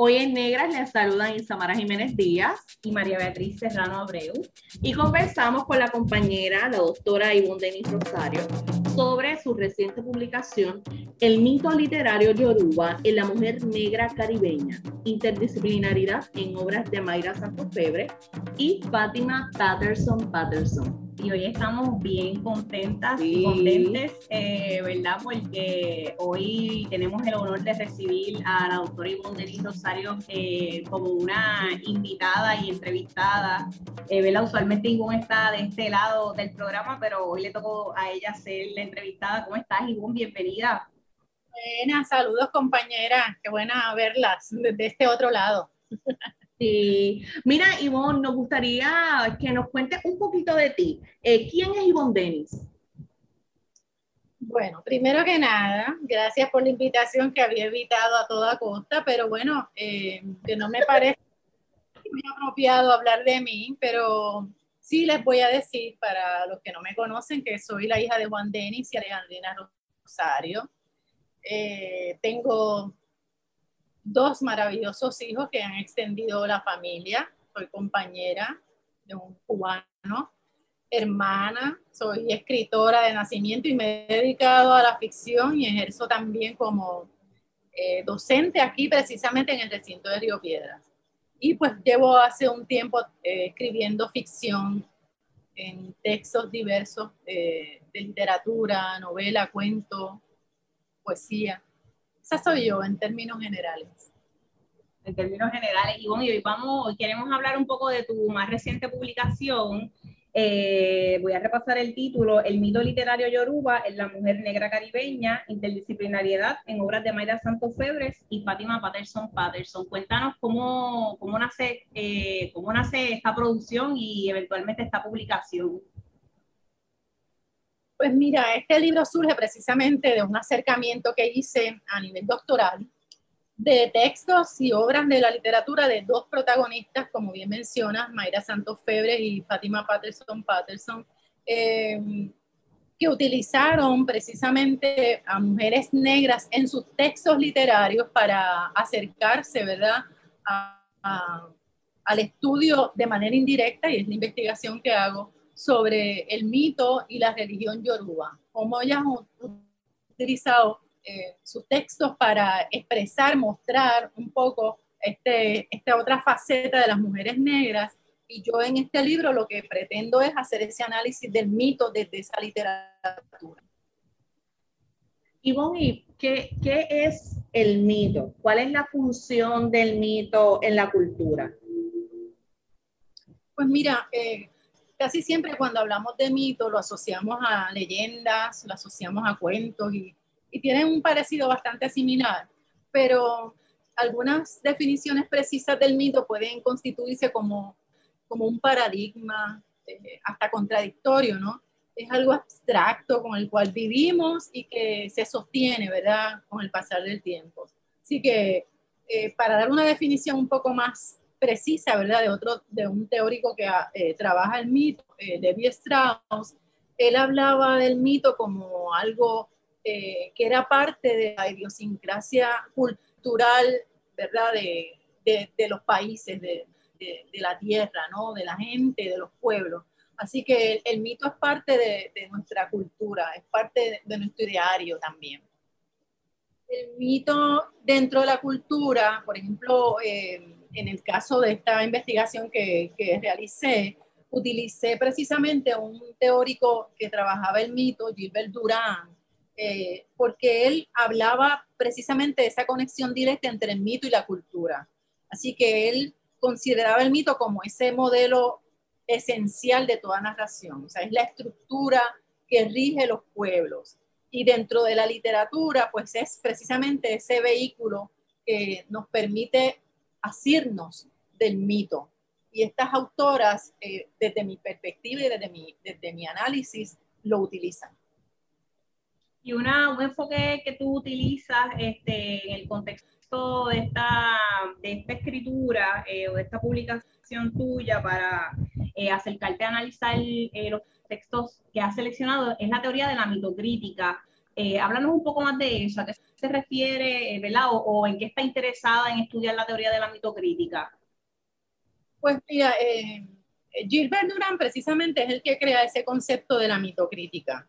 Hoy en Negras les saludan Isamara Jiménez Díaz y María Beatriz Serrano Abreu. Y conversamos con la compañera, la doctora Ivonne Denis Rosario, sobre su reciente publicación El mito literario Yoruba en la mujer negra caribeña, interdisciplinaridad en obras de Mayra Santos Febre y Fátima Patterson Patterson y hoy estamos bien contentas y contentes, eh, ¿verdad? Porque hoy tenemos el honor de recibir a la doctora Ivonne Denis Rosario eh, como una invitada y entrevistada. Eh, ¿verdad? Usualmente Ivonne está de este lado del programa, pero hoy le tocó a ella ser la entrevistada. ¿Cómo estás, Ivonne? Bienvenida. Buenas, saludos compañeras, qué buena verlas desde este otro lado. Sí. Mira, Ivonne, nos gustaría que nos cuentes un poquito de ti. Eh, ¿Quién es Ivonne Denis? Bueno, primero que nada, gracias por la invitación que había evitado a toda costa, pero bueno, eh, que no me parece muy apropiado hablar de mí, pero sí les voy a decir para los que no me conocen que soy la hija de Juan Denis y Alejandrina Rosario. Eh, tengo dos maravillosos hijos que han extendido la familia. Soy compañera de un cubano, hermana, soy escritora de nacimiento y me he dedicado a la ficción y ejerzo también como eh, docente aquí precisamente en el recinto de Río Piedras. Y pues llevo hace un tiempo eh, escribiendo ficción en textos diversos eh, de literatura, novela, cuento, poesía. Esa soy yo en términos generales. En términos generales, y hoy vamos, queremos hablar un poco de tu más reciente publicación. Eh, voy a repasar el título, El mito literario yoruba en la mujer negra caribeña, interdisciplinariedad en obras de Mayra Santos Febres y Fátima Patterson Patterson. Cuéntanos cómo, cómo, nace, eh, cómo nace esta producción y eventualmente esta publicación. Pues mira, este libro surge precisamente de un acercamiento que hice a nivel doctoral de textos y obras de la literatura de dos protagonistas, como bien mencionas, Mayra Santos Febre y Fátima Patterson Patterson, eh, que utilizaron precisamente a mujeres negras en sus textos literarios para acercarse, ¿verdad?, al estudio de manera indirecta, y es la investigación que hago, sobre el mito y la religión yoruba, cómo ellas han utilizado eh, sus textos para expresar, mostrar un poco este, esta otra faceta de las mujeres negras. Y yo en este libro lo que pretendo es hacer ese análisis del mito desde esa literatura. Ivonne, ¿qué, ¿qué es el mito? ¿Cuál es la función del mito en la cultura? Pues mira, eh, casi siempre cuando hablamos de mito lo asociamos a leyendas, lo asociamos a cuentos y, tienen un parecido bastante similar, pero algunas definiciones precisas del mito pueden constituirse como, como un paradigma eh, hasta contradictorio, ¿no? Es algo abstracto con el cual vivimos y que se sostiene, ¿verdad?, con el pasar del tiempo. Así que eh, para dar una definición un poco más precisa, ¿verdad? De otro, de un teórico que eh, trabaja el mito, eh, Strauss, él hablaba del mito como algo eh, que era parte de la idiosincrasia cultural, ¿verdad? De, de, los países, de, de, la tierra, ¿no? De la gente, de los pueblos. Así que el, mito es parte de, nuestra cultura, es parte de, nuestro ideario también. El mito dentro de la cultura, por ejemplo, eh, en el caso de esta investigación que, que realicé, utilicé precisamente un teórico que trabajaba el mito, Gilbert Durán, eh, porque él hablaba precisamente de esa conexión directa entre el mito y la cultura. Así que él consideraba el mito como ese modelo esencial de toda narración, o sea, es la estructura que rige los pueblos. Y dentro de la literatura, pues es precisamente ese vehículo que nos permite asirnos del mito. Y estas autoras, eh, desde mi perspectiva y desde mi, desde mi análisis, lo utilizan. Y una, un enfoque que tú utilizas este, en el contexto de esta, de esta escritura eh, o de esta publicación tuya para eh, acercarte a analizar los textos que has seleccionado es la teoría de la mitocrítica. Háblanos un poco más de eso, a qué se refiere, ¿verdad? O, o, en qué está interesada en estudiar la teoría de la mitocrítica. Pues mira, eh, Gilbert Durán precisamente es el que crea ese concepto de la mitocrítica.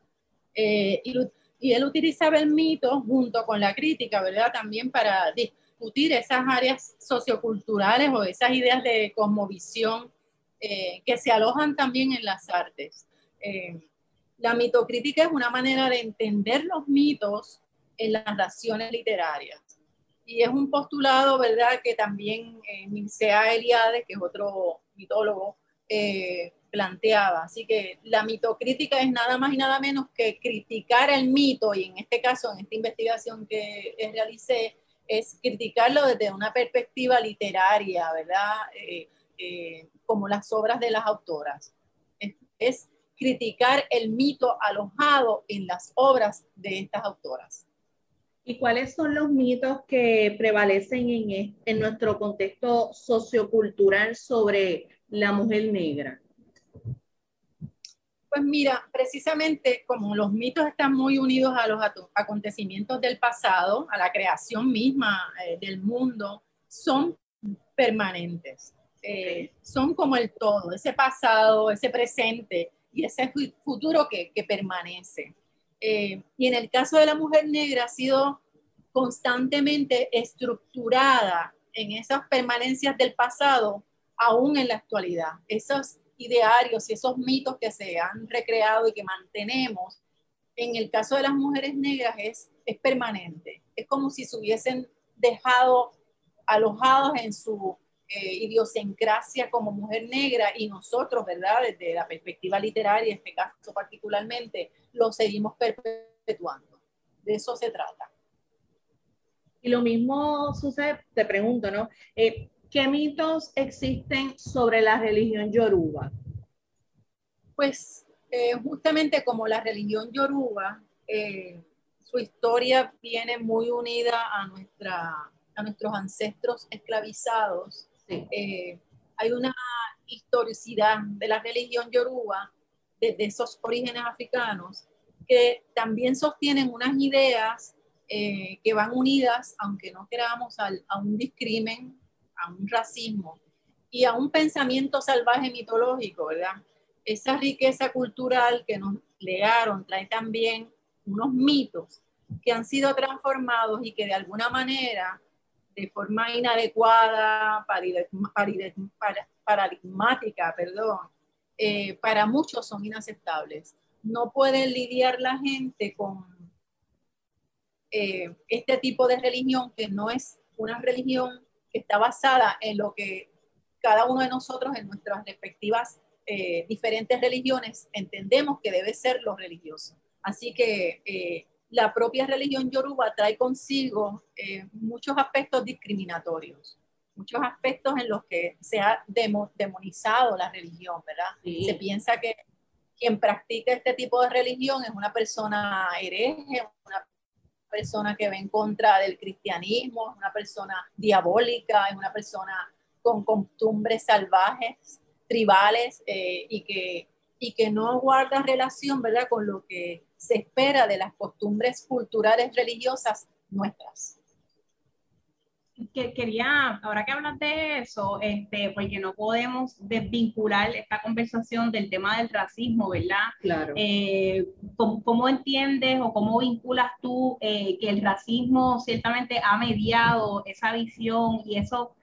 Eh, y, y, él utilizaba el mito junto con la crítica, ¿verdad? También para discutir esas áreas socioculturales o esas ideas de cosmovisión eh, que se alojan también en las artes. Eh, la mitocrítica es una manera de entender los mitos en las narraciones literarias y es un postulado, ¿verdad?, que también eh, Mircea Eliade, que es otro mitólogo, eh, planteaba. Así que la mitocrítica es nada más y nada menos que criticar el mito, y en este caso, en esta investigación que realicé, es criticarlo desde una perspectiva literaria, ¿verdad? Eh, eh, como las obras de las autoras. Es, es criticar el mito alojado en las obras de estas autoras. ¿Y cuáles son los mitos que prevalecen en, en nuestro contexto sociocultural sobre la mujer negra? Pues mira, precisamente como los mitos están muy unidos a los acontecimientos del pasado, a la creación misma eh, del mundo, son permanentes. Eh, son como el todo, ese pasado, ese presente y ese futuro que, permanece. Eh, y en el caso de la mujer negra ha sido constantemente estructurada en esas permanencias del pasado, aún en la actualidad. Esos idearios y esos mitos que se han recreado y que mantenemos, en el caso de las mujeres negras es, es permanente. Es como si se hubiesen dejado alojados en su eh, idiosincrasia como mujer negra y nosotros, ¿verdad? Desde la perspectiva literaria, en este caso particularmente, lo seguimos perpetuando. De eso se trata. Y lo mismo sucede, te pregunto, ¿no? Eh, ¿Qué mitos existen sobre la religión yoruba? Pues eh, justamente como la religión yoruba, eh, su historia viene muy unida a, nuestra, a nuestros ancestros esclavizados. Hay una historicidad de la religión yoruba desde esos orígenes africanos que también sostienen unas ideas eh, que van unidas, aunque no queramos, a un discrimen, a un racismo y a un pensamiento salvaje mitológico, ¿verdad? Esa riqueza cultural que nos legaron trae también unos mitos que han sido transformados y que de alguna manera, de forma inadecuada, paradigmática, perdón, eh, para muchos son inaceptables. No puede lidiar la gente con eh, este tipo de religión que no es una religión que está basada en lo que cada uno de nosotros en nuestras respectivas eh, diferentes religiones entendemos que debe ser lo religioso. Así que la propia religión yoruba trae consigo muchos aspectos discriminatorios, muchos aspectos en los que se ha demonizado la religión, ¿verdad? Se piensa que quien practica este tipo de religión es una persona hereje, una persona que va en contra del cristianismo, es una persona diabólica, es una persona con costumbres salvajes, tribales eh, y, que, y que no guarda relación ¿verdad? con lo que se espera de las costumbres culturales religiosas nuestras que quería, ahora que hablas de eso, este, porque no podemos desvincular esta conversación del tema del racismo, ¿verdad? Claro. Eh, ¿cómo, entiendes o cómo vinculas tú eh, que el racismo ciertamente ha mediado esa visión y eso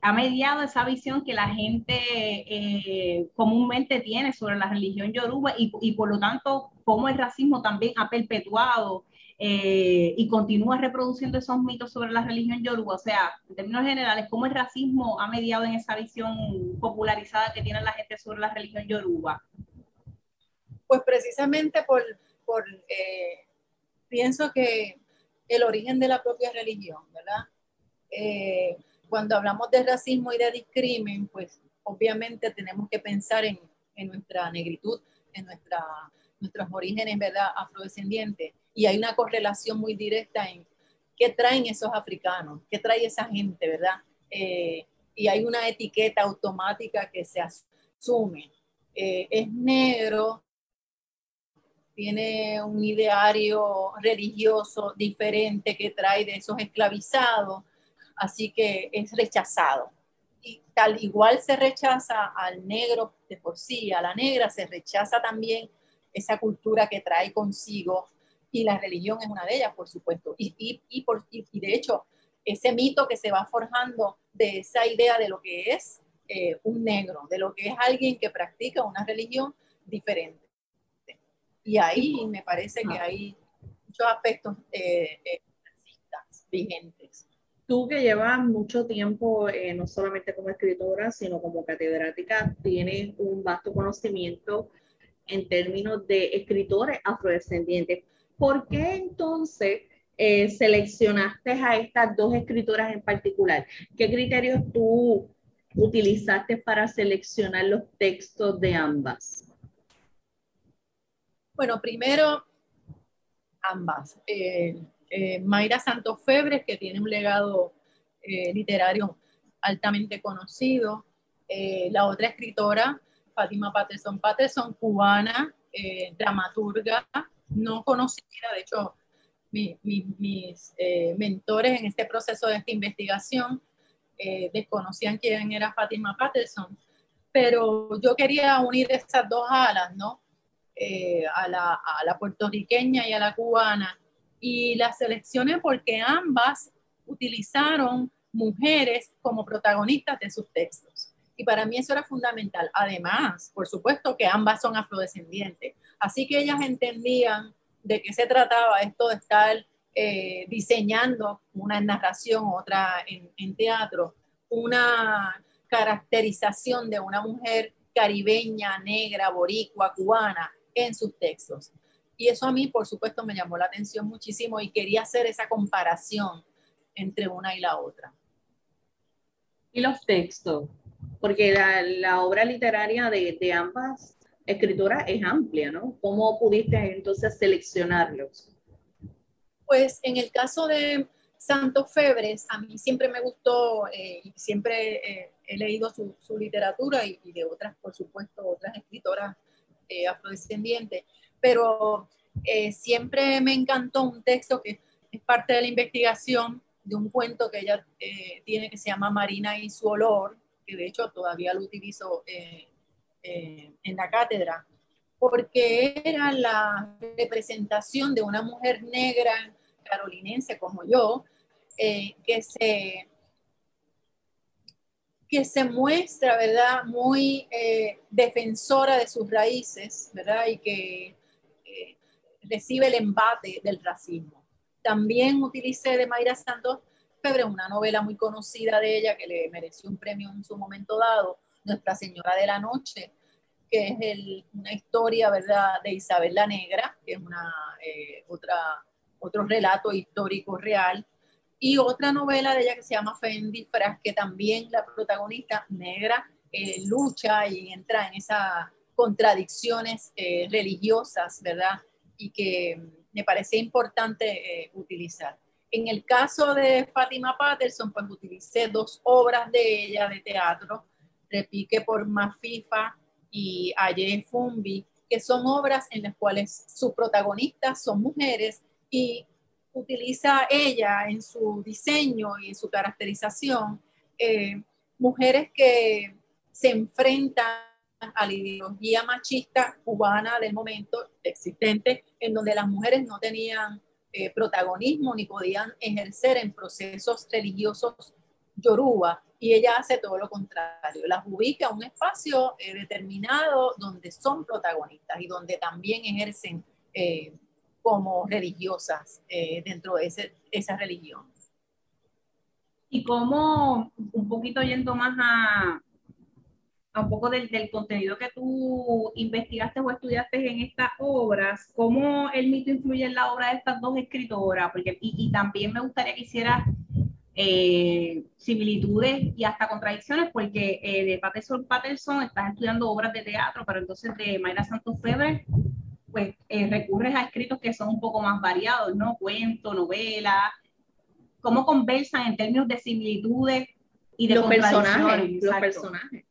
ha mediado esa visión que la gente eh, comúnmente tiene sobre la religión yoruba y, y por lo tanto cómo el racismo también ha perpetuado eh, y continúa reproduciendo esos mitos sobre la religión yoruba. O sea, en términos generales, ¿cómo el racismo ha mediado en esa visión popularizada que tiene la gente sobre la religión yoruba? Pues precisamente por, por eh, pienso que el origen de la propia religión, ¿verdad? Eh, cuando hablamos de racismo y de discrimen, pues obviamente tenemos que pensar en, en nuestra negritud, en nuestra, nuestros orígenes, ¿verdad? Afrodescendientes. Y hay una correlación muy directa en qué traen esos africanos, qué trae esa gente, ¿verdad? Eh, y hay una etiqueta automática que se asume. Eh, es negro, tiene un ideario religioso diferente que trae de esos esclavizados, así que es rechazado. Y tal igual se rechaza al negro de por sí, a la negra se rechaza también esa cultura que trae consigo y la religión es una de ellas, por supuesto. Y, y, y, por, y de hecho, ese mito que se va forjando de esa idea de lo que es eh, un negro, de lo que es alguien que practica una religión diferente. Y ahí me parece que hay muchos aspectos eh, eh, vigentes. Tú que llevas mucho tiempo, no solamente como escritora, sino como catedrática, tienes un vasto conocimiento en términos de escritores afrodescendientes. ¿Por qué entonces eh, seleccionaste a estas dos escritoras en particular? ¿Qué criterios tú utilizaste para seleccionar los textos de ambas? Bueno, primero, ambas. Eh, eh, Mayra Santos Febres, que tiene un legado literario altamente conocido. la otra escritora, Fátima Patterson Patterson, cubana, dramaturga, no conocía, de hecho, mis eh, mentores en este proceso de esta investigación eh, desconocían quién era Fátima Patterson, pero yo quería unir esas dos alas, ¿no? Eh, a, la, a, la, puertorriqueña y a la cubana, y las seleccioné porque ambas utilizaron mujeres como protagonistas de sus textos. Y para mí eso era fundamental. Además, por supuesto que ambas son afrodescendientes. Así que ellas entendían de qué se trataba esto de estar eh, diseñando una narración, otra en, en teatro, una caracterización de una mujer caribeña, negra, boricua, cubana en sus textos. Y eso a mí, por supuesto, me llamó la atención muchísimo y quería hacer esa comparación entre una y la otra. ¿Y los textos? Porque la, la obra literaria de, ambas escritura es amplia, ¿no? ¿Cómo pudiste entonces seleccionarlos? Pues en el caso de Santos Febres, a mí siempre me gustó, eh, siempre eh, he leído su, su literatura y, y, de otras, por supuesto, otras escritoras eh, afrodescendientes, pero eh, siempre me encantó un texto que es parte de la investigación de un cuento que ella eh, tiene que se llama Marina y su olor, que de hecho todavía lo utilizo eh, en la cátedra, porque era la representación de una mujer negra carolinense como yo, eh, que, se, que se muestra, ¿verdad?, muy eh, defensora de sus raíces, ¿verdad?, y que recibe el embate del racismo. También utilicé de Mayra Santos Febre, una novela muy conocida de ella que le mereció un premio en su momento dado, nuestra Señora de la Noche, que es el, una historia, ¿verdad?, de Isabel la Negra, que es una, eh, otra, otro relato histórico real, y otra novela de ella que se llama Fendi Fras, que también la protagonista negra eh, lucha y entra en esas contradicciones eh, religiosas, ¿verdad? Y que me parece importante utilizar. En el caso de Fátima Patterson, pues utilicé dos obras de ella de teatro, Repique por Mafifa y Aye Fumbi, que son obras en las cuales sus protagonistas son mujeres y utiliza ella en su diseño y en su caracterización eh, mujeres que se enfrentan a la ideología machista cubana del momento existente, en donde las mujeres no tenían eh, protagonismo ni podían ejercer en procesos religiosos yoruba y ella hace todo lo contrario, las ubica en un espacio eh, determinado donde son protagonistas y donde también ejercen eh, como religiosas dentro de esa religión. Y como un poquito yendo más a, a un poco del, del, contenido que tú investigaste o estudiaste en estas obras, cómo el mito influye en la obra de estas dos escritoras, porque y, y también me gustaría que hicieras eh, similitudes y hasta contradicciones, porque eh, de Patterson Patterson estás estudiando obras de teatro, pero entonces de Mayra Santos Febre, pues eh, recurres a escritos que son un poco más variados, ¿no? Cuento, novela, cómo conversan en términos de similitudes y de los personajes. Los personajes.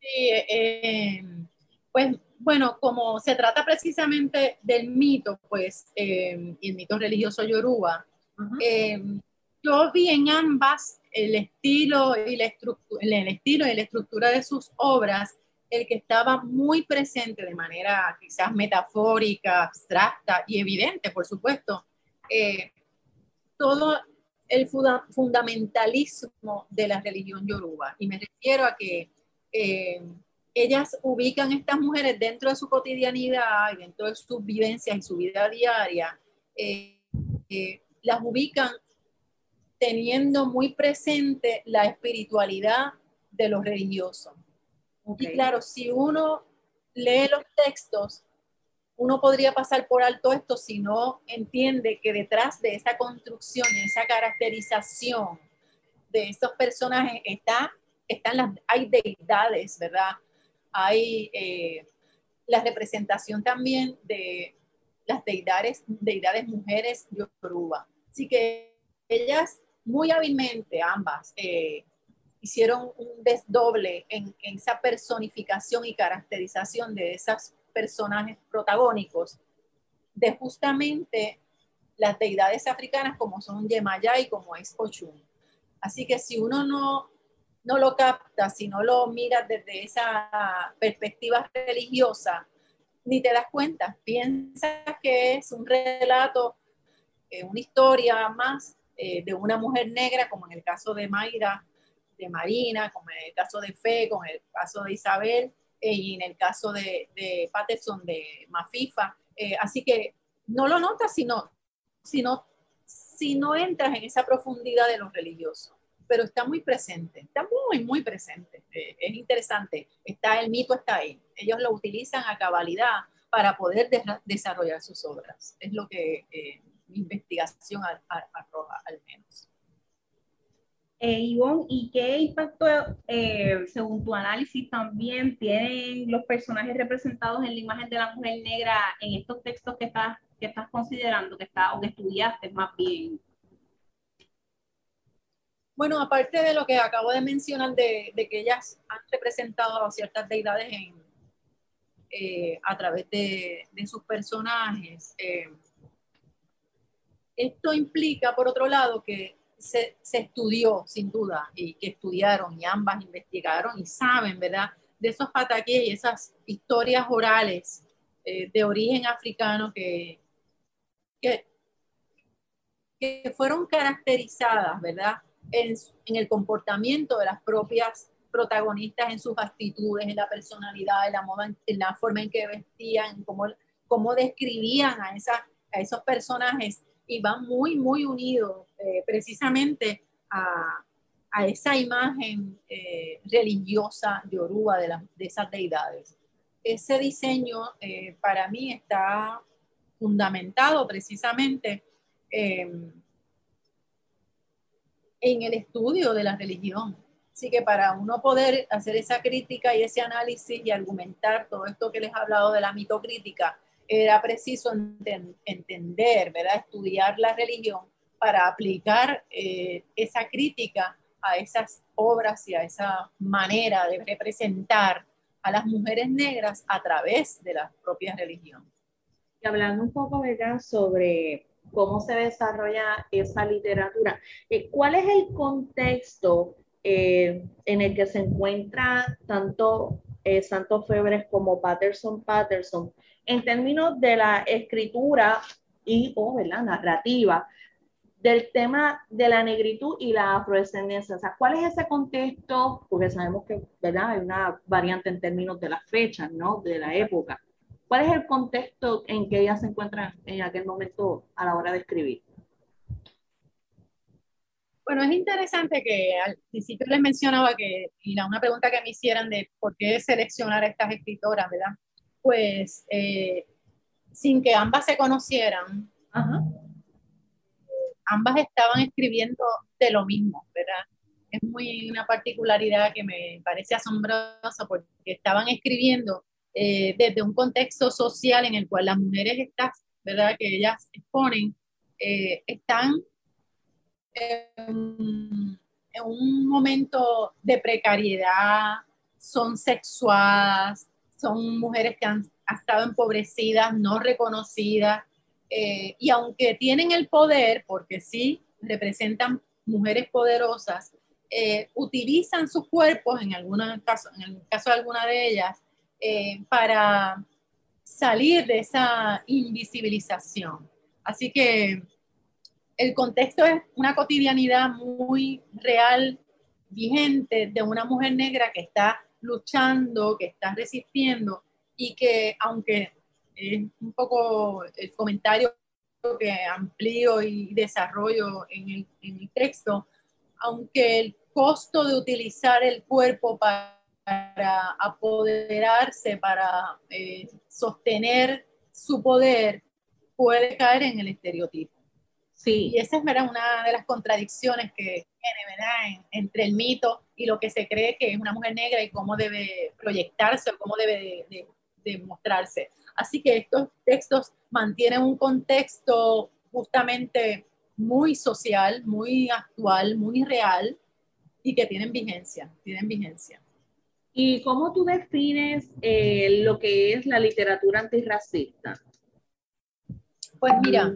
Sí, pues bueno, como se trata precisamente del mito, pues, el mito religioso yoruba, yo vi en ambas el estilo y la el estilo y la estructura de sus obras, el que estaba muy presente de manera quizás metafórica, abstracta y evidente, por supuesto, eh, todo el fundamentalismo de la religión yoruba. Y me refiero a que eh, ellas ubican a estas mujeres dentro de su cotidianidad y dentro de sus vivencias y su vida diaria, eh, las ubican teniendo muy presente la espiritualidad de los religiosos. Y claro, si uno lee los textos, uno podría pasar por alto esto si no entiende que detrás de esa construcción y esa caracterización de esos personajes está, están las, hay deidades, ¿verdad? Hay eh, la representación también de las deidades, deidades mujeres yoruba. Así que ellas muy hábilmente ambas eh, hicieron un desdoble en, esa personificación y caracterización de esos personajes protagónicos de justamente las deidades africanas como son Yemaya y como es Ochun. Así que si uno no, no lo capta, si no lo mira desde esa perspectiva religiosa, ni te das cuenta, piensas que es un relato, eh, una historia más eh, de una mujer negra, como en el caso de Mayra, de Marina, como en el caso de Fe, como en el caso de Isabel, eh, y en el caso de, Patterson, de Mafifa. Eh, así que no lo notas si no, si, entras en esa profundidad de lo religioso pero está muy presente, está muy, muy presente. es interesante, está el mito, está ahí. Ellos lo utilizan a cabalidad para poder desarrollar sus obras. Es lo que mi investigación arroja al menos. Eh, Ivonne, ¿y qué impacto, eh, según tu análisis, también tienen los personajes representados en la imagen de la mujer negra en estos textos que estás, que estás considerando, que está, o que estudiaste más bien? Bueno, aparte de lo que acabo de mencionar, de, que ellas han representado a ciertas deidades eh, a través de, sus personajes, eh, esto implica, por otro lado, que se, estudió, sin duda, y que estudiaron y ambas investigaron y saben, ¿verdad?, de esos pataqués y esas historias orales eh, de origen africano que, que, fueron caracterizadas, ¿verdad?, en, el comportamiento de las propias protagonistas, en sus actitudes, en la personalidad, en la, moda, en la forma en que vestían, cómo, cómo describían a, esa, a esos personajes y va muy, muy unido eh, precisamente a, a, esa imagen eh, religiosa yoruba de, de esas deidades. Ese diseño eh, para mí está fundamentado precisamente em, en el estudio de la religión. Así que para uno poder hacer esa crítica y ese análisis y argumentar todo esto que les he hablado de la mitocrítica, era preciso entender, ¿verdad? estudiar la religión para aplicar eh, esa crítica a esas obras y a esa manera de representar a las mujeres negras a través de la propia religión. Y hablando un poco, ¿verdad?, sobre cómo se desarrolla esa literatura, eh, ¿cuál es el contexto eh, en el que se encuentra tanto Santos Febres como Patterson Patterson en términos de la escritura y o la narrativa del tema de la negritud y la afrodescendencia. O sea, ¿cuál es ese contexto? Porque sabemos que ¿verdad? hay una variante en términos de las fechas, ¿no? De la época. ¿Cuál es el contexto en que ella se encuentra en aquel momento a la hora de escribir? Bueno, es interesante que al principio les mencionaba que, y la, una pregunta que me hicieran de por qué seleccionar a estas escritoras, ¿verdad? Pues eh, sin que ambas se conocieran, ambas estaban escribiendo de lo mismo, ¿verdad? Es muy una particularidad que me parece asombrosa porque estaban escribiendo eh, desde un contexto social en el cual las mujeres estas, ¿verdad? Que ellas exponen, eh, están en, un momento de precariedad, son sexuadas, son mujeres que han, estado empobrecidas, no reconocidas, eh, y aunque tienen el poder, porque sí representan mujeres poderosas, eh, utilizan sus cuerpos, en, alguna caso, en el caso de alguna de ellas, eh, para salir de esa invisibilización. Así que el contexto es una cotidianidad muy real, vigente, de una mujer negra que está luchando, que está resistiendo y que aunque es un poco el comentario que amplío y desarrollo en el, en el texto, aunque el costo de utilizar el cuerpo para, apoderarse, para eh, sostener su poder, puede caer en el estereotipo. Sí. Y esa es ¿verdad? una de las contradicciones que tiene ¿verdad? entre el mito y lo que se cree que es una mujer negra y cómo debe proyectarse o cómo debe de, mostrarse. Así que estos textos mantienen un contexto justamente muy social, muy actual, muy real y que tienen vigencia, tienen vigencia. ¿Y cómo tú defines eh, lo que es la literatura antirracista? Pues mira,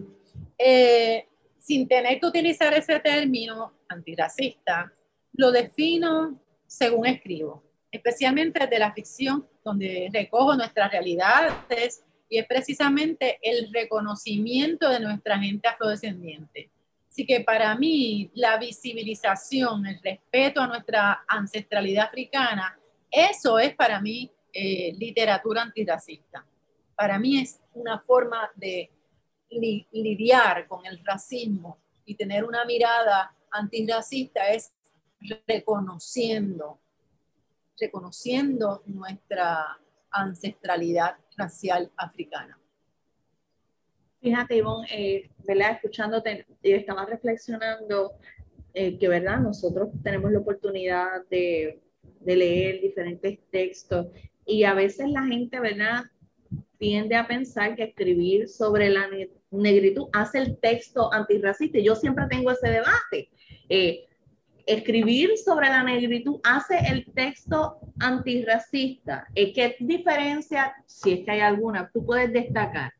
eh, sin tener que utilizar ese término antirracista, lo defino según escribo, especialmente de la ficción, donde recojo nuestras realidades y es precisamente el reconocimiento de nuestra gente afrodescendiente. Así que para mí la visibilización, el respeto a nuestra ancestralidad africana, eso es para mí eh, literatura antirracista. Para mí es una forma de lidiar con el racismo y tener una mirada antirracista es reconociendo, reconociendo nuestra ancestralidad racial africana. Fíjate, Ivonne, eh, ¿verdad? Escuchándote, estaba reflexionando eh, que, ¿verdad? Nosotros tenemos la oportunidad de, de leer diferentes textos y a veces la gente, ¿verdad? tiende a pensar que escribir sobre la negritud hace el texto antirracista. Yo siempre tengo ese debate. Eh, escribir sobre la negritud hace el texto antirracista. Eh, ¿Qué diferencia, si es que hay alguna, tú puedes destacar?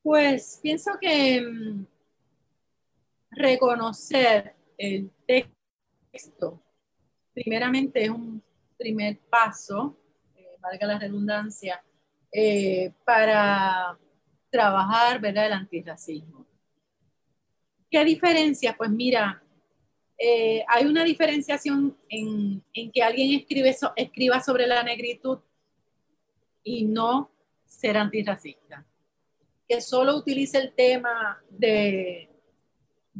Pues pienso que mm, reconocer el texto, primeramente es un primer paso valga la redundancia, eh, para trabajar ¿verdad? el antirracismo. ¿Qué diferencia? Pues mira, eh, hay una diferenciación en, que alguien escriba sobre la negritud y no ser antirracista. Que solo utilice el tema de,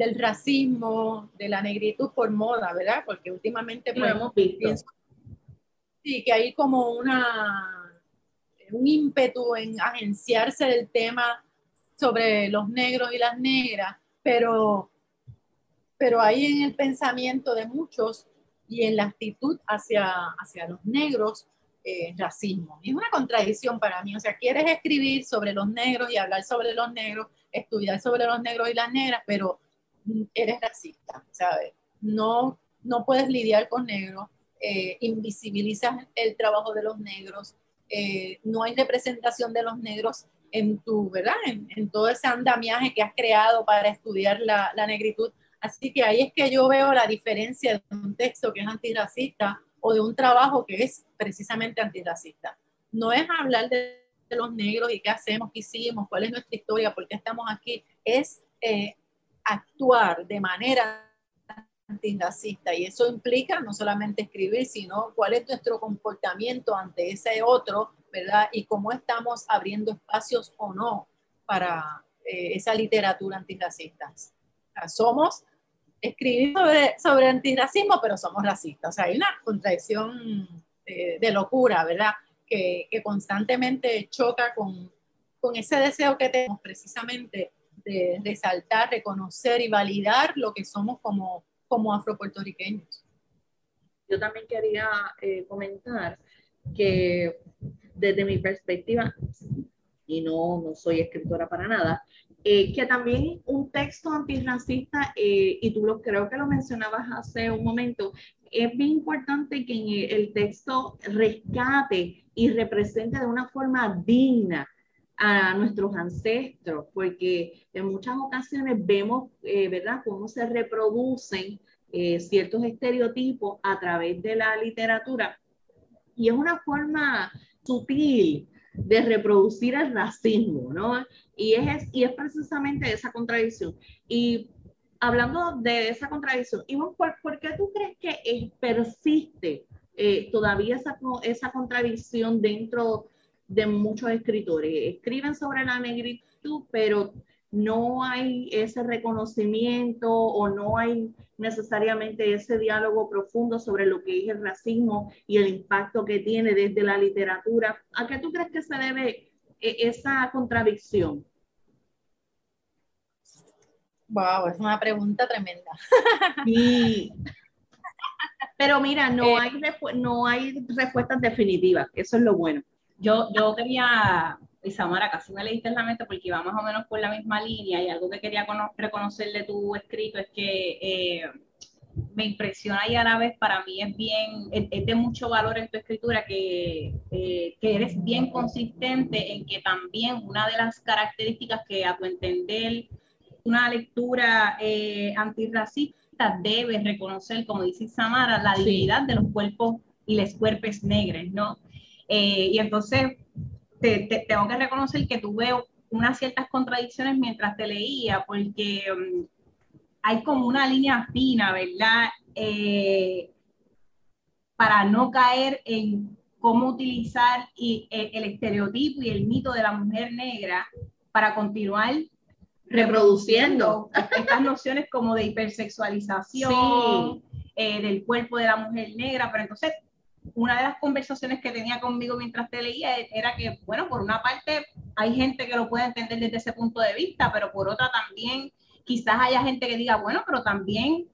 del racismo, de la negritud por moda, ¿verdad? Porque últimamente pues, hemos visto. Sí, que hay como una, un ímpetu en agenciarse del tema sobre los negros y las negras, pero, pero hay en el pensamiento de muchos y en la actitud hacia, hacia los negros eh, racismo. Y es una contradicción para mí. O sea, quieres escribir sobre los negros y hablar sobre los negros, estudiar sobre los negros y las negras, pero eres racista, ¿sabes? No, no puedes lidiar con negros eh, invisibilizas el trabajo de los negros, eh, no hay representación de los negros en tu, ¿verdad? En, todo ese andamiaje que has creado para estudiar la, negritud. Así que ahí es que yo veo la diferencia de un texto que es antirracista o de un trabajo que es precisamente antirracista. No es hablar de, los negros y qué hacemos, qué hicimos, cuál es nuestra historia, por qué estamos aquí, es eh, actuar de manera antirracista y eso implica no solamente escribir, sino cuál es nuestro comportamiento ante ese otro, ¿verdad? Y cómo estamos abriendo espacios o no para eh, esa literatura antirracista. somos, escribimos sobre, sobre, antirracismo, pero somos racistas. O sea, hay una contradicción eh, de locura, ¿verdad? Que, que constantemente choca con, con ese deseo que tenemos precisamente de resaltar, reconocer y validar lo que somos como, como afropuertorriqueños. Yo también quería eh, comentar que desde mi perspectiva, y no, no soy escritora para nada, eh, que también un texto antirracista, eh, y tú lo, creo que lo mencionabas hace un momento, es bien importante que el texto rescate y represente de una forma digna a nuestros ancestros, porque en muchas ocasiones vemos, eh, ¿verdad?, cómo se reproducen eh, ciertos estereotipos a través de la literatura. Y es una forma sutil de reproducir el racismo, ¿no? Y es, y es precisamente esa contradicción. Y hablando de esa contradicción, ¿por, ¿por qué tú crees que persiste eh, todavía esa, esa contradicción dentro de muchos escritores. Escriben sobre la negritud, pero no hay ese reconocimiento o no hay necesariamente ese diálogo profundo sobre lo que es el racismo y el impacto que tiene desde la literatura. ¿A qué tú crees que se debe e, esa contradicción? Wow, es una pregunta tremenda. Sí. Pero mira, no, eh, hay, no hay respuestas definitivas, eso es lo bueno. Yo, yo quería, Isamara, casi me leíste en la mente porque iba más o menos por la misma línea y algo que quería reconocer de tu escrito es que eh, me impresiona y a la vez para mí es bien, es, de mucho valor en tu escritura que, eh, que, eres bien consistente en que también una de las características que a tu entender una lectura eh, antirracista debe reconocer, como dice Samara, la dignidad de los cuerpos y los cuerpos negros, ¿no? Eh, y entonces te, tengo que reconocer que tuve unas ciertas contradicciones mientras te leía, porque mm, hay como una línea fina, ¿verdad? Eh, para no caer en cómo utilizar y, eh, el, estereotipo y el mito de la mujer negra para continuar reproduciendo estas nociones como de hipersexualización del cuerpo de la mujer negra, pero entonces una de las conversaciones que tenía conmigo mientras te leía era que, bueno, por una parte hay gente que lo puede entender desde ese punto de vista, pero por otra también quizás haya gente que diga, bueno, pero también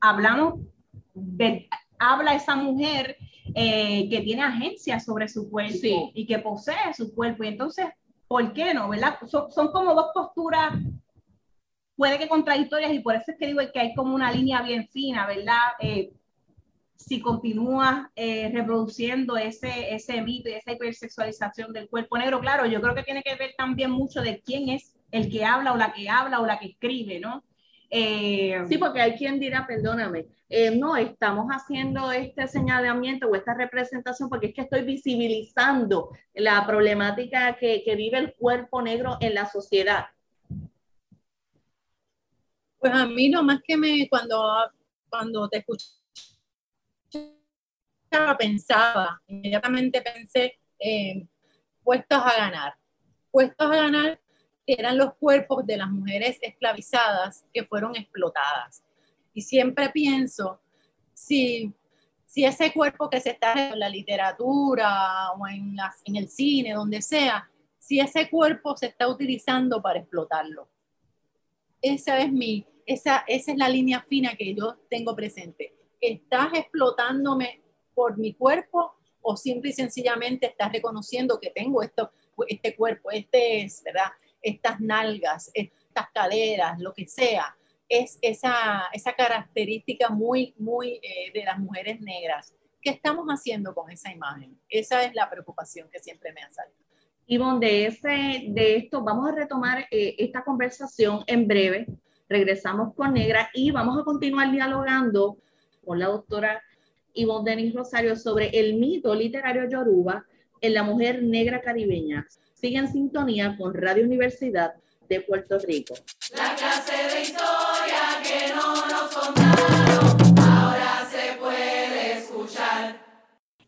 hablamos de, habla esa mujer eh, que tiene agencia sobre su cuerpo y que posee su cuerpo. Y entonces, ¿por qué no? ¿Verdad? Son, son como dos posturas puede que contradictorias y por eso es que digo que hay como una línea bien fina, ¿verdad? Eh, si continúa eh, reproduciendo ese, ese mito y esa hipersexualización del cuerpo negro. Claro, yo creo que tiene que ver también mucho de quién es el que habla o la que habla o la que escribe, ¿no? Eh, sí, porque hay quien dirá, perdóname, eh, no, estamos haciendo este señalamiento o esta representación porque es que estoy visibilizando la problemática que, que vive el cuerpo negro en la sociedad. Pues a mí no más que me, cuando, cuando te escucho pensaba, inmediatamente pensé en puestos a ganar. Puestos a ganar eran los cuerpos de las mujeres esclavizadas que fueron explotadas. Y siempre pienso, si, si ese cuerpo que se está en la literatura o en, las, en el cine, donde sea, si ese cuerpo se está utilizando para explotarlo. Esa es mi, esa, esa es la línea fina que yo tengo presente. Estás explotándome por mi cuerpo o simple y sencillamente estás reconociendo que tengo esto, este cuerpo, este es, ¿verdad? Estas nalgas, estas caderas, lo que sea. Es esa, esa característica muy, muy eh, de las mujeres negras. ¿Qué estamos haciendo con esa imagen? Esa es la preocupación que siempre me ha salido. Ivonne, de, ese, de esto vamos a retomar eh, esta conversación en breve. Regresamos con Negra y vamos a continuar dialogando con la doctora Ivonne Denis Rosario sobre el mito literario yoruba en la mujer negra caribeña. Sigue en sintonía con Radio Universidad de Puerto Rico. La clase de historia que no nos.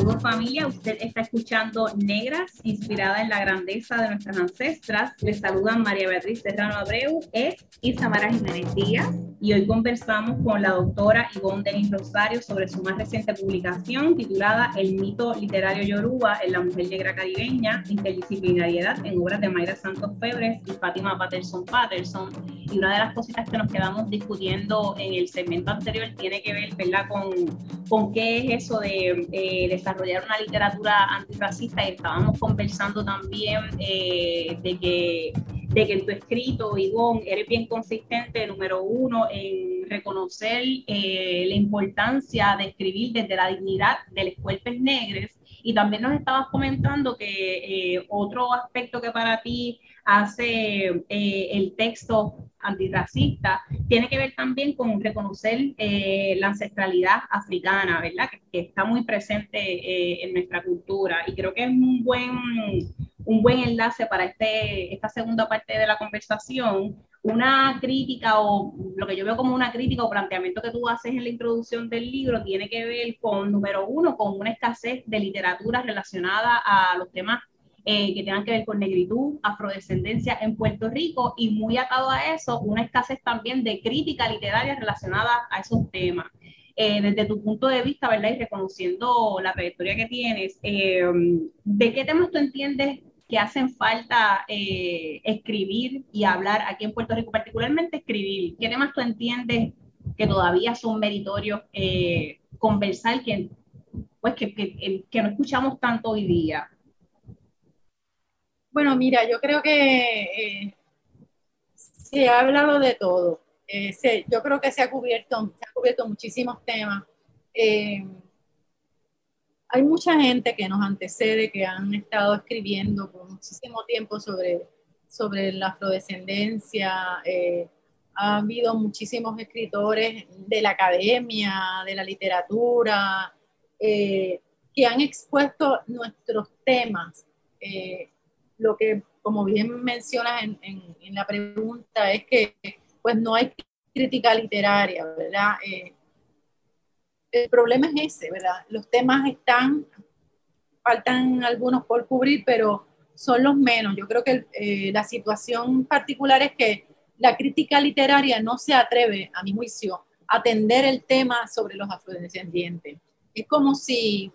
Saludos familia, usted está escuchando Negras, inspirada en la grandeza de nuestras ancestras. Les saludan María Beatriz Serrano Abreu e Isamara Jiménez Díaz. Y hoy conversamos con la doctora Ivonne Denis Rosario sobre su más reciente publicación titulada El mito literario yoruba en la mujer negra caribeña, interdisciplinariedad en obras de Mayra Santos Febres y Fátima Patterson Patterson. Y una de las cositas que nos quedamos discutiendo en el segmento anterior tiene que ver ¿verdad? Con, con qué es eso de, eh, de desarrollar una literatura antirracista y estábamos conversando también eh, de, que, de que en tu escrito, Ivonne, eres bien consistente, número uno, en reconocer eh, la importancia de escribir desde la dignidad de los cuerpos negros y también nos estabas comentando que eh, otro aspecto que para ti hace eh, el texto antirracista tiene que ver también con reconocer eh, la ancestralidad africana, ¿verdad? Que, está muy presente en nuestra cultura y creo que es un buen, un buen enlace para este, esta segunda parte de la conversación una crítica o lo que yo veo como una crítica o planteamiento que tú haces en la introducción del libro tiene que ver con, número uno, con una escasez de literatura relacionada a los temas eh, que tengan que ver con negritud, afrodescendencia en Puerto Rico y muy atado a eso, una escasez también de crítica literaria relacionada a esos temas. Eh, desde tu punto de vista, ¿verdad? Y reconociendo la trayectoria que tienes, eh, ¿de qué temas tú entiendes que hacen falta eh, escribir y hablar aquí en Puerto Rico, particularmente escribir. ¿Qué temas tú entiendes que todavía son meritorios eh, conversar que, pues, que, que, que, no escuchamos tanto hoy día? Bueno, mira, yo creo que eh, se ha hablado de todo. yo creo que se ha cubierto, se ha cubierto muchísimos temas hay mucha gente que nos antecede, que han estado escribiendo por muchísimo tiempo sobre, sobre la afrodescendencia. Eh, ha habido muchísimos escritores de la academia, de la literatura, eh, que han expuesto nuestros temas. Eh, lo que, como bien mencionas en, la pregunta, es que pues no hay crítica literaria, ¿verdad? El problema es ese, ¿verdad? Los temas están, faltan algunos por cubrir, pero son los menos. Yo creo que eh, la situación particular es que la crítica literaria no se atreve, a mi juicio, a atender el tema sobre los afrodescendientes. Es como si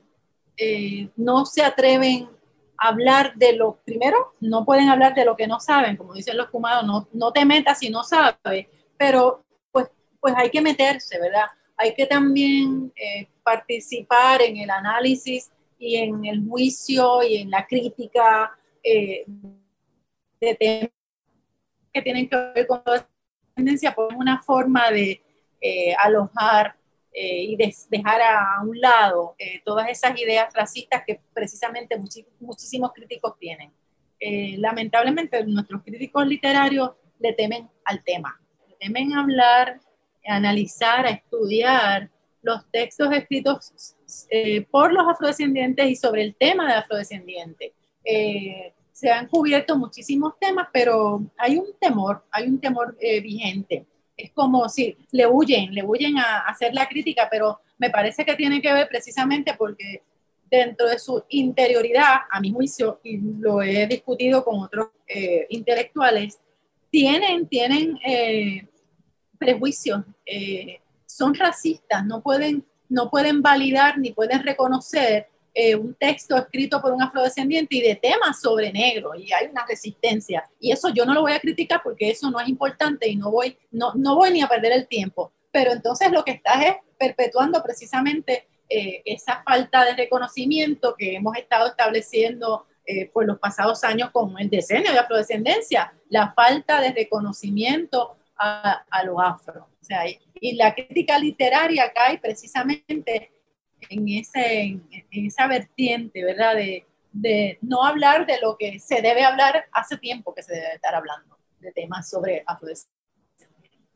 eh, no se atreven a hablar de lo, primero, no pueden hablar de lo que no saben, como dicen los cumados, no, no te metas si no sabes, pero pues, pues hay que meterse, ¿verdad? Hay que también eh, participar en el análisis y en el juicio y en la crítica eh, de temas que tienen que ver con la tendencia por una forma de eh, alojar y dejar a un lado todas esas ideas racistas que precisamente muchísimos críticos tienen. lamentablemente nuestros críticos literarios le temen al tema, le temen hablar analizar, a estudiar los textos escritos eh, por los afrodescendientes y sobre el tema de afrodescendientes. Eh, se han cubierto muchísimos temas, pero hay un temor, hay un temor eh, vigente. Es como si le huyen, le huyen a, hacer la crítica, pero me parece que tiene que ver precisamente porque dentro de su interioridad, a mi juicio, y lo he discutido con otros intelectuales, tienen, tienen prejuicios, eh, son racistas, no pueden, no pueden validar ni pueden reconocer eh, un texto escrito por un afrodescendiente y de temas sobre negro, y hay una resistencia. Y eso yo no lo voy a criticar porque eso no es importante y no voy, no, no voy ni a perder el tiempo. Pero entonces lo que estás es perpetuando precisamente eh, esa falta de reconocimiento que hemos estado estableciendo por los pasados años con el decenio de afrodescendencia, la falta de reconocimiento a, a lo afro. O sea, y, la crítica literaria cae precisamente en, ese, en, esa vertiente, ¿verdad? De, de no hablar de lo que se debe hablar hace tiempo que se debe estar hablando, de temas sobre afrodescendencia.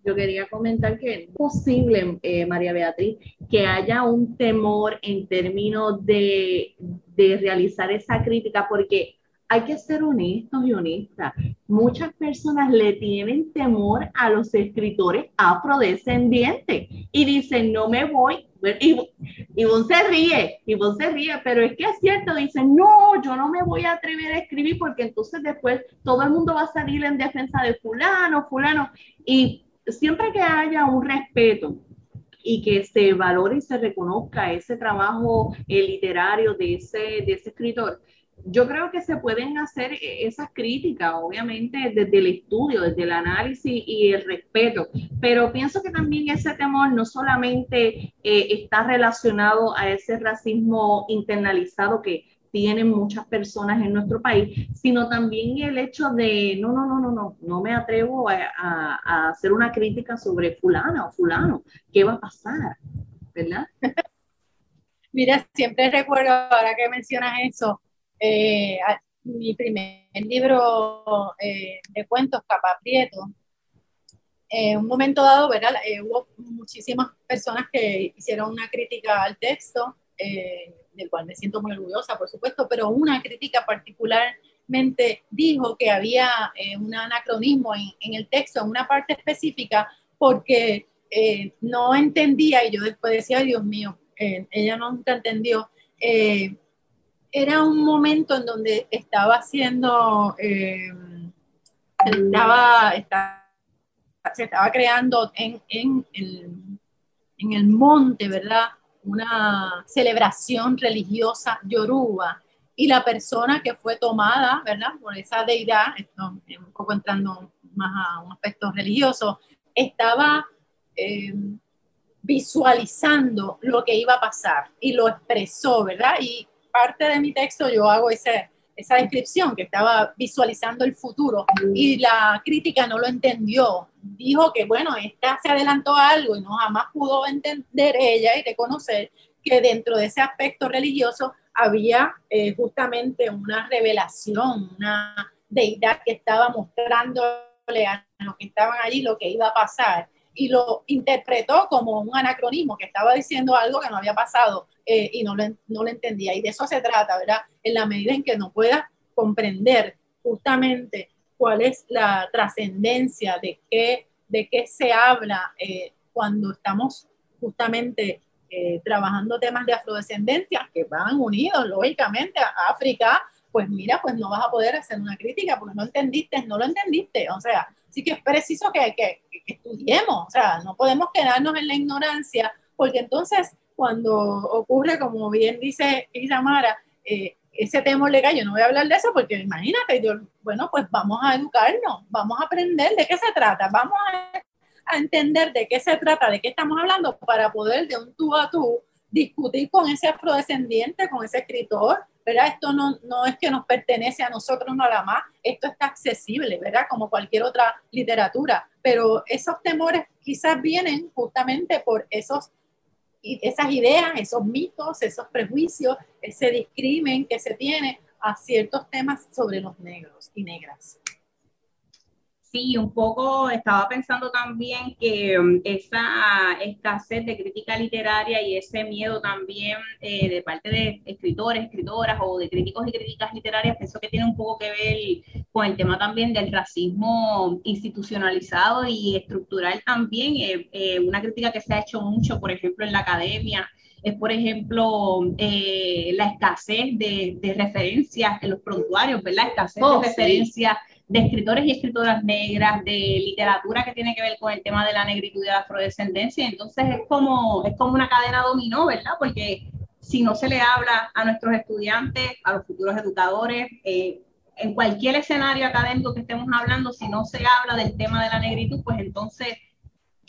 Yo quería comentar que es posible, eh, María Beatriz, que haya un temor en términos de, de realizar esa crítica, porque hay que ser honestos y honestas. Muchas personas le tienen temor a los escritores afrodescendientes y dicen, no me voy. Y, vos se ríe, y vos se ríe, pero es que es cierto, dicen, no, yo no me voy a atrever a escribir porque entonces después todo el mundo va a salir en defensa de fulano, fulano. Y siempre que haya un respeto y que se valore y se reconozca ese trabajo eh, literario de ese, de ese escritor, yo creo que se pueden hacer e-, esas críticas, obviamente, desde el estudio, desde el análisis y el respeto, pero pienso que también ese temor no solamente eh, está relacionado a ese racismo internalizado que tienen muchas personas en nuestro país, sino también el hecho de, no, no, no, no, no, no me atrevo a, a hacer una crítica sobre fulana o fulano, ¿qué va a pasar? ¿Verdad? Mira, siempre recuerdo, ahora que mencionas eso, eh, mi primer libro eh, de cuentos, Capa Prieto, en un momento dado. Eh, hubo muchísimas personas que hicieron una crítica al texto, del cual me siento muy orgullosa, por supuesto, pero una crítica particularmente dijo que había un anacronismo en, el texto, en una parte específica, porque no entendía, y yo después decía, Dios mío, ella nunca entendió era un momento en donde estaba haciendo, eh, estaba, se estaba creando en, en, el, en, el, monte, ¿verdad? Una celebración religiosa yoruba. Y la persona que fue tomada, ¿verdad? Por esa deidad, esto, un poco entrando más a un aspecto religioso, estaba eh, visualizando lo que iba a pasar y lo expresó, ¿verdad? Y parte de mi texto yo hago ese, esa descripción que estaba visualizando el futuro y la crítica no lo entendió. Dijo que, bueno, esta se adelantó a algo y no jamás pudo entender ella y reconocer que dentro de ese aspecto religioso había eh, justamente una revelación, una deidad que estaba mostrándole a los que estaban allí lo que iba a pasar y lo interpretó como un anacronismo, que estaba diciendo algo que no había pasado eh, y no lo, no lo entendía. Y de eso se trata, ¿verdad? En la medida en que no pueda comprender justamente cuál es la trascendencia de qué, de qué se habla eh, cuando estamos justamente eh, trabajando temas de afrodescendencia que van unidos, lógicamente, a África, pues mira, pues no vas a poder hacer una crítica porque no entendiste, no lo entendiste. O sea, sí que es preciso que, que, estudiemos, o sea, no podemos quedarnos en la ignorancia, porque entonces cuando ocurre, como bien dice Isamara, eh, ese tema legal, yo no voy a hablar de eso porque imagínate, yo, bueno, pues vamos a educarnos, vamos a aprender de qué se trata, vamos a, a entender de qué se trata, de qué estamos hablando para poder de un tú a tú discutir con ese afrodescendiente, con ese escritor, ¿verdad? Esto no, no es que nos pertenece a nosotros nada más, esto está accesible, ¿verdad? Como cualquier otra literatura, pero esos temores quizás vienen justamente por esos, esas ideas, esos mitos, esos prejuicios, ese discrimen que se tiene a ciertos temas sobre los negros y negras. Sí, un poco estaba pensando también que um, esa escasez de crítica literaria y ese miedo también eh, de parte de escritores, escritoras o de críticos y críticas literarias, pienso que tiene un poco que ver con el tema también del racismo institucionalizado y estructural también. Eh, eh, una crítica que se ha hecho mucho, por ejemplo, en la academia, es, por ejemplo, la escasez de, de, referencias en los prontuarios, ¿verdad? Escasez de oh, referencias de escritores y escritoras negras, de literatura que tiene que ver con el tema de la negritud y de la afrodescendencia. Entonces es como, es como una cadena dominó, ¿verdad? Porque si no se le habla a nuestros estudiantes, a los futuros educadores, eh, en cualquier escenario académico que estemos hablando, si no se habla del tema de la negritud, pues entonces,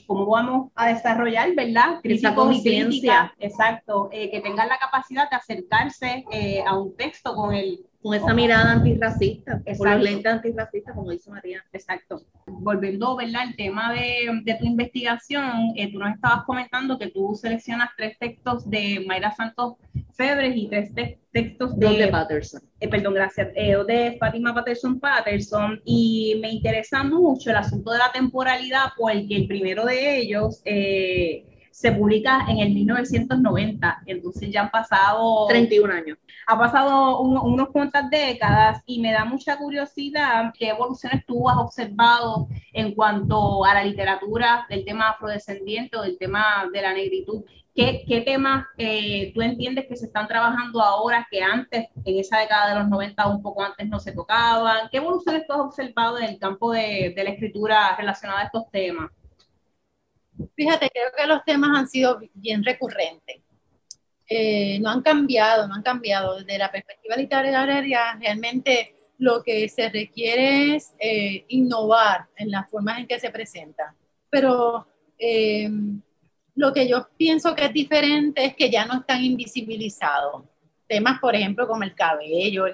¿cómo vamos a desarrollar, verdad? Esa conciencia. Exacto, eh, que tengan la capacidad de acercarse eh, a un texto con el con esa mirada antirracista, con la lente antirracista, como dice María. Exacto. Volviendo, ¿verdad? El tema de, de tu investigación, eh, tú nos estabas comentando que tú seleccionas tres textos de Mayra Santos orfebres y tres textos de, Patterson. Eh, perdón, gracias, eh, de Fátima Patterson Patterson, y me interesa mucho el asunto de la temporalidad, porque el primero de ellos eh, se publica en el 1990, entonces ya han pasado 31 años. Ha pasado unos cuantas décadas y me da mucha curiosidad qué evoluciones tú has observado en cuanto a la literatura del tema afrodescendiente o del tema de la negritud. ¿Qué, qué temas eh, tú entiendes que se están trabajando ahora que antes, en esa década de los 90 un poco antes, no se tocaban? ¿Qué evoluciones tú has observado en el campo de, de la escritura relacionada a estos temas? Fíjate, creo que los temas han sido bien recurrentes. Eh, no han cambiado, no han cambiado. Desde la perspectiva literaria, realmente lo que se requiere es eh, innovar en las formas en que se presenta. Pero eh, lo que yo pienso que es diferente es que ya no están invisibilizados. Temas, por ejemplo, como el cabello,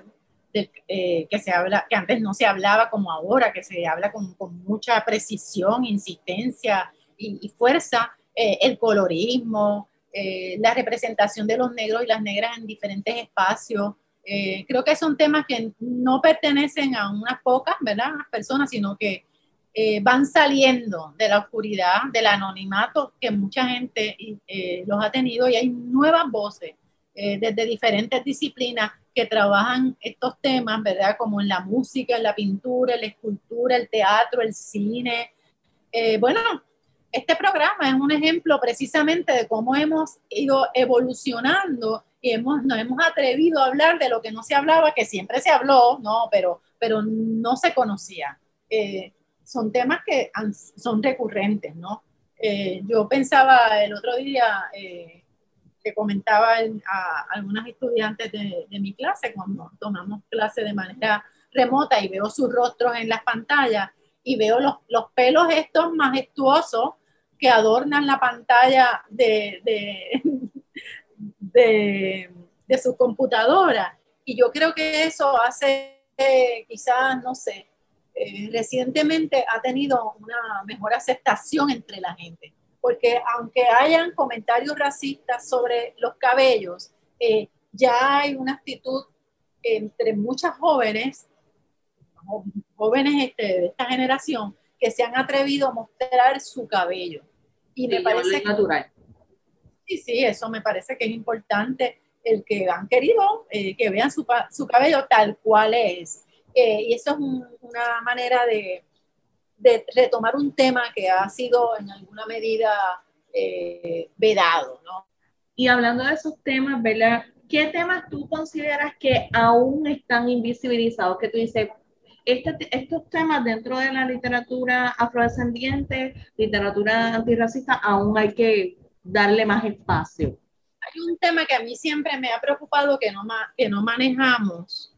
que, se habla, que antes no se hablaba como ahora, que se habla con mucha precisión, insistencia, y, fuerza, eh, el colorismo, eh, la representación de los negros y las negras en diferentes espacios. Eh, creo que son temas que no pertenecen a unas pocas, ¿verdad? personas, sino que van saliendo de la oscuridad, del anonimato que mucha gente los ha tenido y hay nuevas voces desde diferentes disciplinas que trabajan estos temas, ¿verdad? Como en la música, en la pintura, en la escultura, el teatro, el cine. bueno, este programa es un ejemplo precisamente de cómo hemos ido evolucionando y hemos, nos hemos atrevido a hablar de lo que no se hablaba, que siempre se habló, ¿no? pero, pero no se conocía. Eh, son temas que son recurrentes, ¿no? Eh, yo pensaba el otro día, eh, que comentaba a algunas estudiantes de, de, mi clase, cuando tomamos clase de manera remota y veo sus rostros en las pantallas y veo los, los pelos estos majestuosos que adornan la pantalla de, de, de, su computadora. Y yo creo que eso hace, quizás, no sé, eh, recientemente ha tenido una mejor aceptación entre la gente. Porque aunque hayan comentarios racistas sobre los cabellos, eh, ya hay una actitud entre muchas jóvenes, jóvenes este, de esta generación, que se han atrevido a mostrar su cabello. Y me parece natural. Sí, sí, eso me parece que es importante el que han querido eh, que vean su, su, cabello tal cual es. Eh, y eso es una manera de, de, retomar un tema que ha sido en alguna medida eh, vedado, ¿no? Y hablando de esos temas, ¿verdad? ¿Qué temas tú consideras que aún están invisibilizados? Que tú dices, este, estos temas dentro de la literatura afrodescendiente, literatura antirracista, aún hay que darle más espacio. Hay un tema que a mí siempre me ha preocupado que no, que no manejamos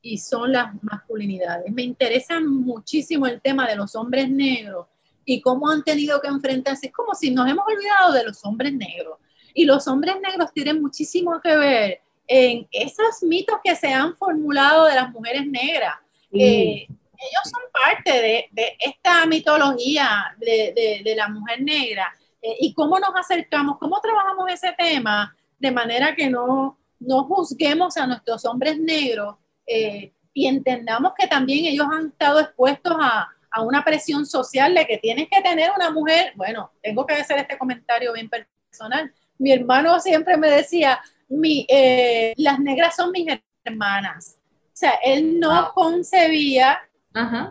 y son las masculinidades. Me interesa muchísimo el tema de los hombres negros y cómo han tenido que enfrentarse. Es como si nos hemos olvidado de los hombres negros. Y los hombres negros tienen muchísimo que ver en esos mitos que se han formulado de las mujeres negras eh, ellos son parte de, esta mitología de, la mujer negra. Eh, y cómo nos acercamos, cómo trabajamos ese tema de manera que no, no juzguemos a nuestros hombres negros eh, y entendamos que también ellos han estado expuestos a, una presión social de que tienes que tener una mujer. Bueno, tengo que hacer este comentario bien personal. Mi hermano siempre me decía, mi, las negras son mis hermanas. O sea, él no concebía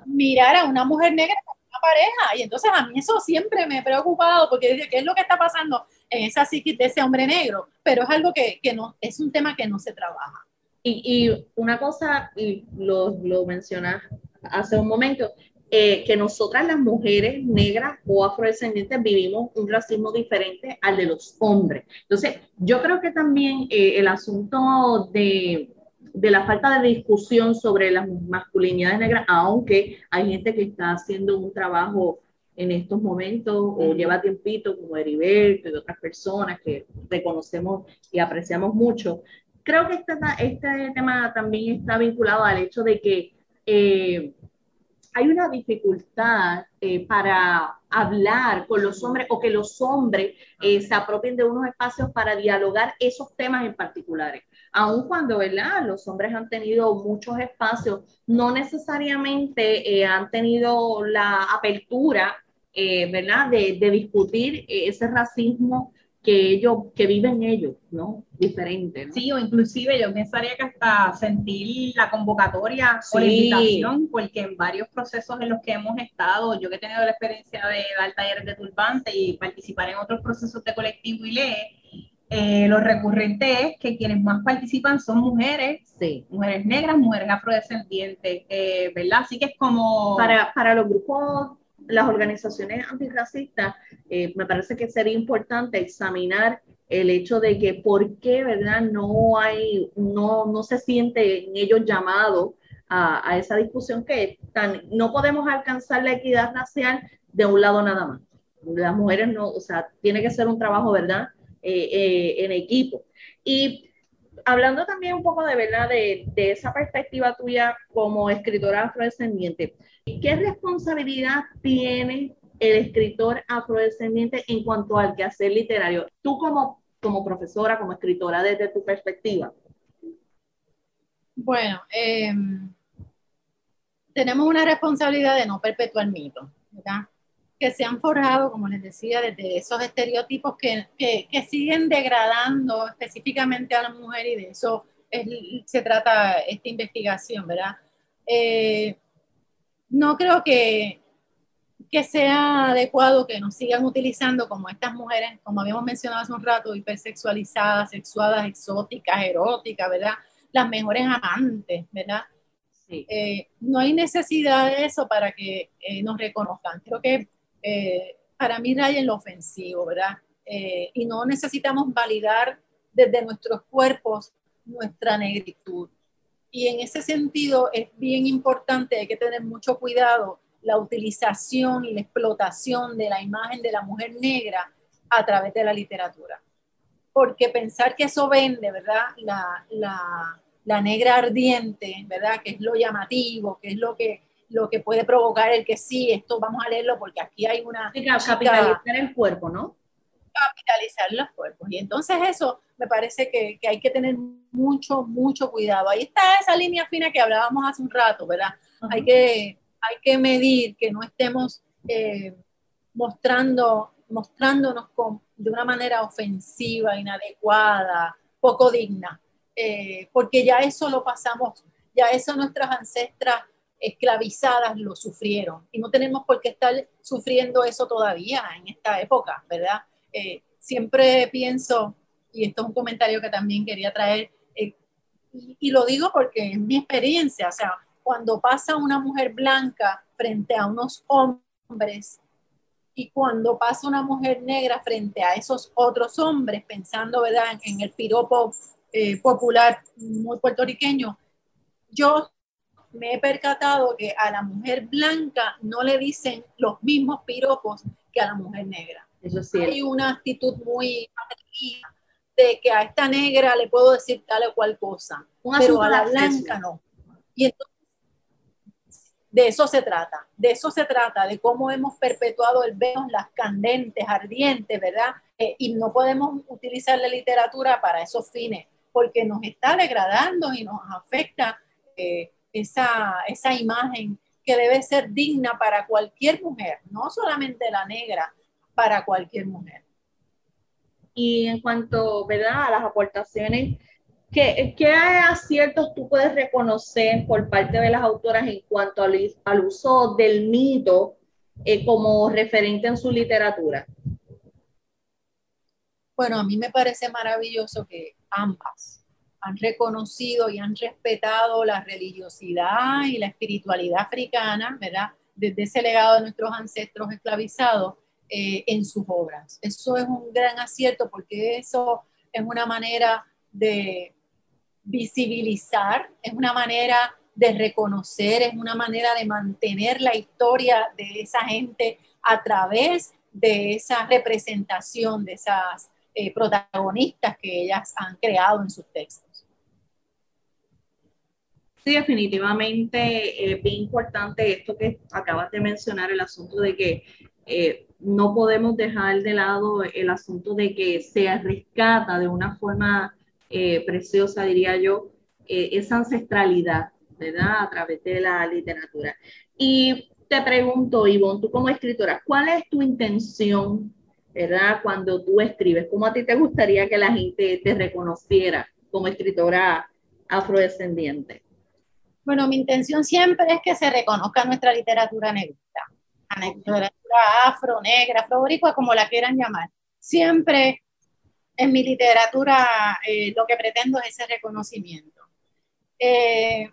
mirar a una mujer negra como una pareja. Y entonces a mí eso siempre me ha preocupado porque dice, ¿qué es lo que está pasando en esa psiquis de ese hombre negro? Pero es algo que, que no, es un tema que no se trabaja. Y, y una cosa, y lo, lo mencionas hace un momento, eh, que nosotras las mujeres negras o afrodescendientes vivimos un racismo diferente al de los hombres. Entonces, yo creo que también eh, el asunto de de la falta de discusión sobre las masculinidades negras, aunque hay gente que está haciendo un trabajo en estos momentos o lleva tiempito, como Heriberto y otras personas que reconocemos y apreciamos mucho. Creo que este, este tema también está vinculado al hecho de que eh, hay una dificultad eh, para hablar con los hombres o que los hombres eh, se apropien de unos espacios para dialogar esos temas en particulares. Aun cuando, ¿verdad? Los hombres han tenido muchos espacios, no necesariamente eh, han tenido la apertura, ¿verdad? De, de discutir ese racismo que ellos, que viven ellos, ¿no? Diferente, ¿no? Sí, o inclusive yo pensaría que hasta sentir la convocatoria o la invitación, porque en varios procesos en los que hemos estado, yo que he tenido la experiencia de dar talleres de turbante y participar en otros procesos de colectivo y lee, eh, lo recurrente es que quienes más participan son mujeres, sí. mujeres negras, mujeres afrodescendientes, eh, ¿verdad? Así que es como... Para, para los grupos las organizaciones antirracistas, eh, me parece que sería importante examinar el hecho de que por qué, ¿verdad? No hay, no, no se siente en ellos llamado a, a, esa discusión que tan, no podemos alcanzar la equidad racial de un lado nada más. Las mujeres no, o sea, tiene que ser un trabajo, ¿verdad? Eh, eh, en equipo. Y hablando también un poco de verdad de, esa perspectiva tuya como escritora afrodescendiente, ¿qué responsabilidad tiene el escritor afrodescendiente en cuanto al quehacer literario? Tú como, como profesora, como escritora, desde tu perspectiva. Bueno, eh, tenemos una responsabilidad de no perpetuar mitos, ¿verdad? Que se han forjado, como les decía, desde esos estereotipos que, que, que siguen degradando específicamente a la mujer y de eso es, se trata esta investigación, ¿verdad? Eh, no creo que, que sea adecuado que nos sigan utilizando como estas mujeres, como habíamos mencionado hace un rato, hipersexualizadas, sexuadas, exóticas, eróticas, ¿verdad? Las mejores amantes, ¿verdad? Sí. Eh, no hay necesidad de eso para que eh, nos reconozcan. Creo que eh, para mí raya en lo ofensivo, ¿verdad? Eh, y no necesitamos validar desde nuestros cuerpos nuestra negritud. Y en ese sentido es bien importante, hay que tener mucho cuidado la utilización y la explotación de la imagen de la mujer negra a través de la literatura. Porque pensar que eso vende, ¿verdad? La, la, la negra ardiente, ¿verdad? Que es lo llamativo, que es lo que lo que puede provocar el que sí, esto vamos a leerlo porque aquí hay una... capitalizar el cuerpo, ¿no? Capitalizar los cuerpos. Y entonces eso me parece que, que, hay que tener mucho, mucho cuidado. Ahí está esa línea fina que hablábamos hace un rato, ¿verdad? hay, que, hay que medir que no estemos eh, mostrando, mostrándonos con, de una manera ofensiva, inadecuada, poco digna, eh, porque ya eso lo pasamos, ya eso nuestras ancestras esclavizadas lo sufrieron y no tenemos por qué estar sufriendo eso todavía en esta época, ¿verdad? Eh, siempre pienso, y esto es un comentario que también quería traer, eh, y, y, lo digo porque es mi experiencia, o sea, cuando pasa una mujer blanca frente a unos hombres y cuando pasa una mujer negra frente a esos otros hombres, pensando, ¿verdad?, en el piropo eh, popular muy puertorriqueño, yo me he percatado que a la mujer blanca no le dicen los mismos piropos que a la mujer negra. Eso sí. Hay una actitud muy de que a esta negra le puedo decir tal o cual cosa, pero a la blanca no. Y entonces, de eso se trata, de eso se trata, de cómo hemos perpetuado el vernos las candentes, ardientes, ¿verdad? Eh, y no podemos utilizar la literatura para esos fines, porque nos está degradando y nos afecta eh, esa, esa imagen que debe ser digna para cualquier mujer, no solamente la negra, para cualquier mujer. Y en cuanto ¿verdad? a las aportaciones, ¿qué, ¿qué aciertos tú puedes reconocer por parte de las autoras en cuanto al, al uso del mito eh, como referente en su literatura? Bueno, a mí me parece maravilloso que ambas, han reconocido y han respetado la religiosidad y la espiritualidad africana, ¿verdad? Desde ese legado de nuestros ancestros esclavizados eh, en sus obras. Eso es un gran acierto porque eso es una manera de visibilizar, es una manera de reconocer, es una manera de mantener la historia de esa gente a través de esa representación de esas eh, protagonistas que ellas han creado en sus textos. Sí, definitivamente es bien importante esto que acabas de mencionar, el asunto de que eh, no podemos dejar de lado el asunto de que se rescata de una forma eh, preciosa, diría yo, eh, esa ancestralidad, ¿verdad? A través de la literatura. Y te pregunto, Ivonne, tú como escritora, ¿cuál es tu intención, ¿verdad? Cuando tú escribes, ¿cómo a ti te gustaría que la gente te reconociera como escritora afrodescendiente? Bueno, mi intención siempre es que se reconozca nuestra literatura negrita, la literatura afro, negra, afroboricua, como la quieran llamar. Siempre en mi literatura eh, lo que pretendo es ese reconocimiento. Eh,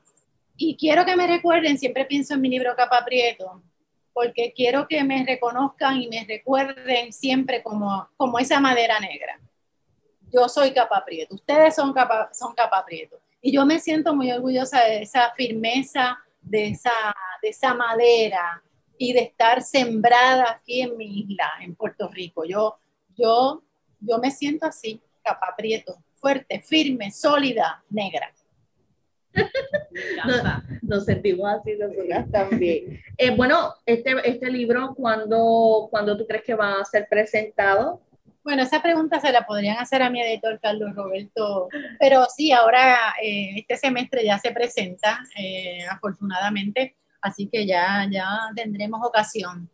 y quiero que me recuerden, siempre pienso en mi libro Capa Prieto, porque quiero que me reconozcan y me recuerden siempre como, como esa madera negra. Yo soy Capa Prieto, ustedes son Capa, son capa Prieto. Y yo me siento muy orgullosa de esa firmeza, de esa, de esa madera y de estar sembrada aquí en mi isla, en Puerto Rico. Yo, yo, yo me siento así, capa prieto, fuerte, firme, sólida, negra. nos, sentimos así nosotras también. Eh, bueno, este, este libro, ¿cuándo, ¿cuándo tú crees que va a ser presentado? Bueno, esa pregunta se la podrían hacer a mi editor Carlos Roberto, pero sí, ahora eh, este semestre ya se presenta, eh, afortunadamente, así que ya, ya tendremos ocasión.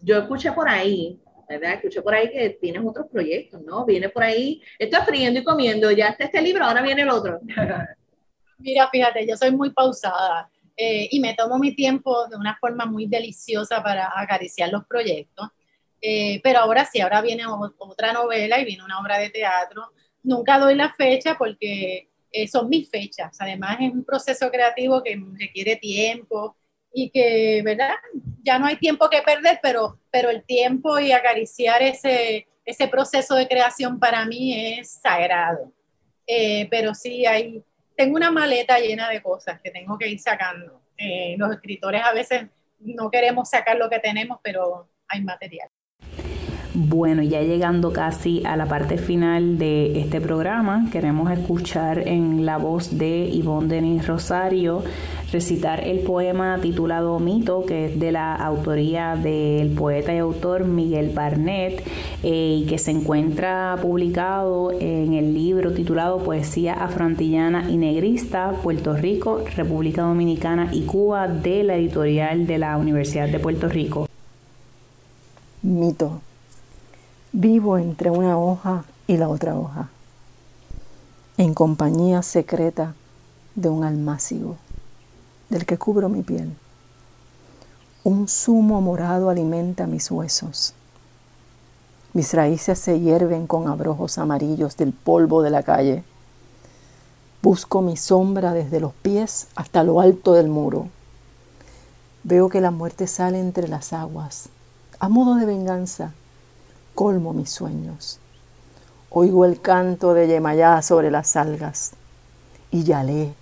Yo escuché por ahí, ¿verdad? Escuché por ahí que tienes otros proyectos, ¿no? Viene por ahí, estoy friendo y comiendo, ya está este libro, ahora viene el otro. Mira, fíjate, yo soy muy pausada eh, y me tomo mi tiempo de una forma muy deliciosa para acariciar los proyectos. Eh, pero ahora sí, ahora viene otra novela y viene una obra de teatro. Nunca doy la fecha porque eh, son mis fechas. Además, es un proceso creativo que requiere tiempo y que, ¿verdad? Ya no hay tiempo que perder, pero, pero el tiempo y acariciar ese, ese proceso de creación para mí es sagrado. Eh, pero sí, hay, tengo una maleta llena de cosas que tengo que ir sacando. los escritores a veces no queremos sacar lo que tenemos, pero hay material. Bueno, ya llegando casi a la parte final de este programa, queremos escuchar en la voz de Ivonne Denis Rosario recitar el poema titulado Mito, que es de la autoría del poeta y autor Miguel Barnett eh, y que se encuentra publicado en el libro titulado Poesía Afroantillana y Negrista, Puerto Rico, República Dominicana y Cuba de la editorial de la Universidad de Puerto Rico. Mito Vivo entre una hoja y la otra hoja, en compañía secreta de un almácigo, del que cubro mi piel. Un zumo morado alimenta mis huesos. Mis raíces se hierven con abrojos amarillos del polvo de la calle. Busco mi sombra desde los pies hasta lo alto del muro. Veo que la muerte sale entre las aguas, a modo de venganza colmo mis sueños. Oigo el canto de Yemayá sobre las algas. Y Yalé,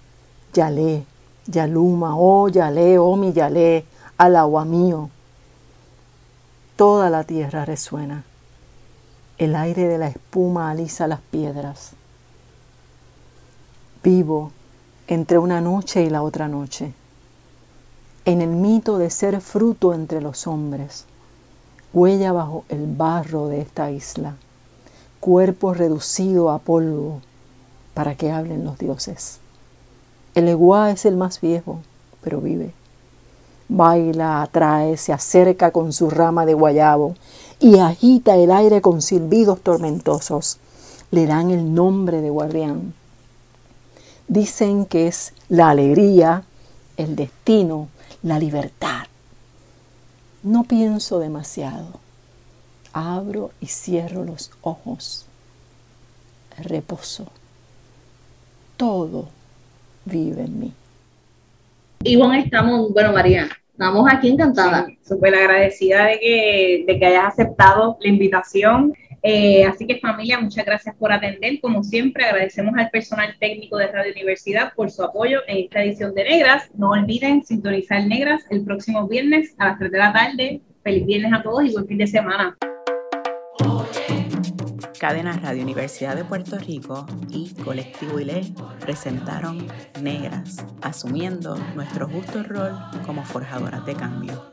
Yalé, Yaluma, oh Yalé, oh mi Yalé, al agua mío. Toda la tierra resuena. El aire de la espuma alisa las piedras. Vivo entre una noche y la otra noche, en el mito de ser fruto entre los hombres huella bajo el barro de esta isla, cuerpo reducido a polvo para que hablen los dioses. El eguá es el más viejo, pero vive. Baila, atrae, se acerca con su rama de guayabo y agita el aire con silbidos tormentosos. Le dan el nombre de guardián. Dicen que es la alegría, el destino, la libertad. No pienso demasiado. Abro y cierro los ojos. Reposo. Todo vive en mí. Ivonne, estamos, bueno, María, estamos aquí encantada. Súper agradecida de que, de que hayas aceptado la invitación eh, así que familia, muchas gracias por atender. Como siempre, agradecemos al personal técnico de Radio Universidad por su apoyo en esta edición de Negras. No olviden sintonizar Negras el próximo viernes a las 3 de la tarde. Feliz viernes a todos y buen fin de semana. Cadena Radio Universidad de Puerto Rico y Colectivo ILE presentaron Negras, asumiendo nuestro justo rol como forjadoras de cambio.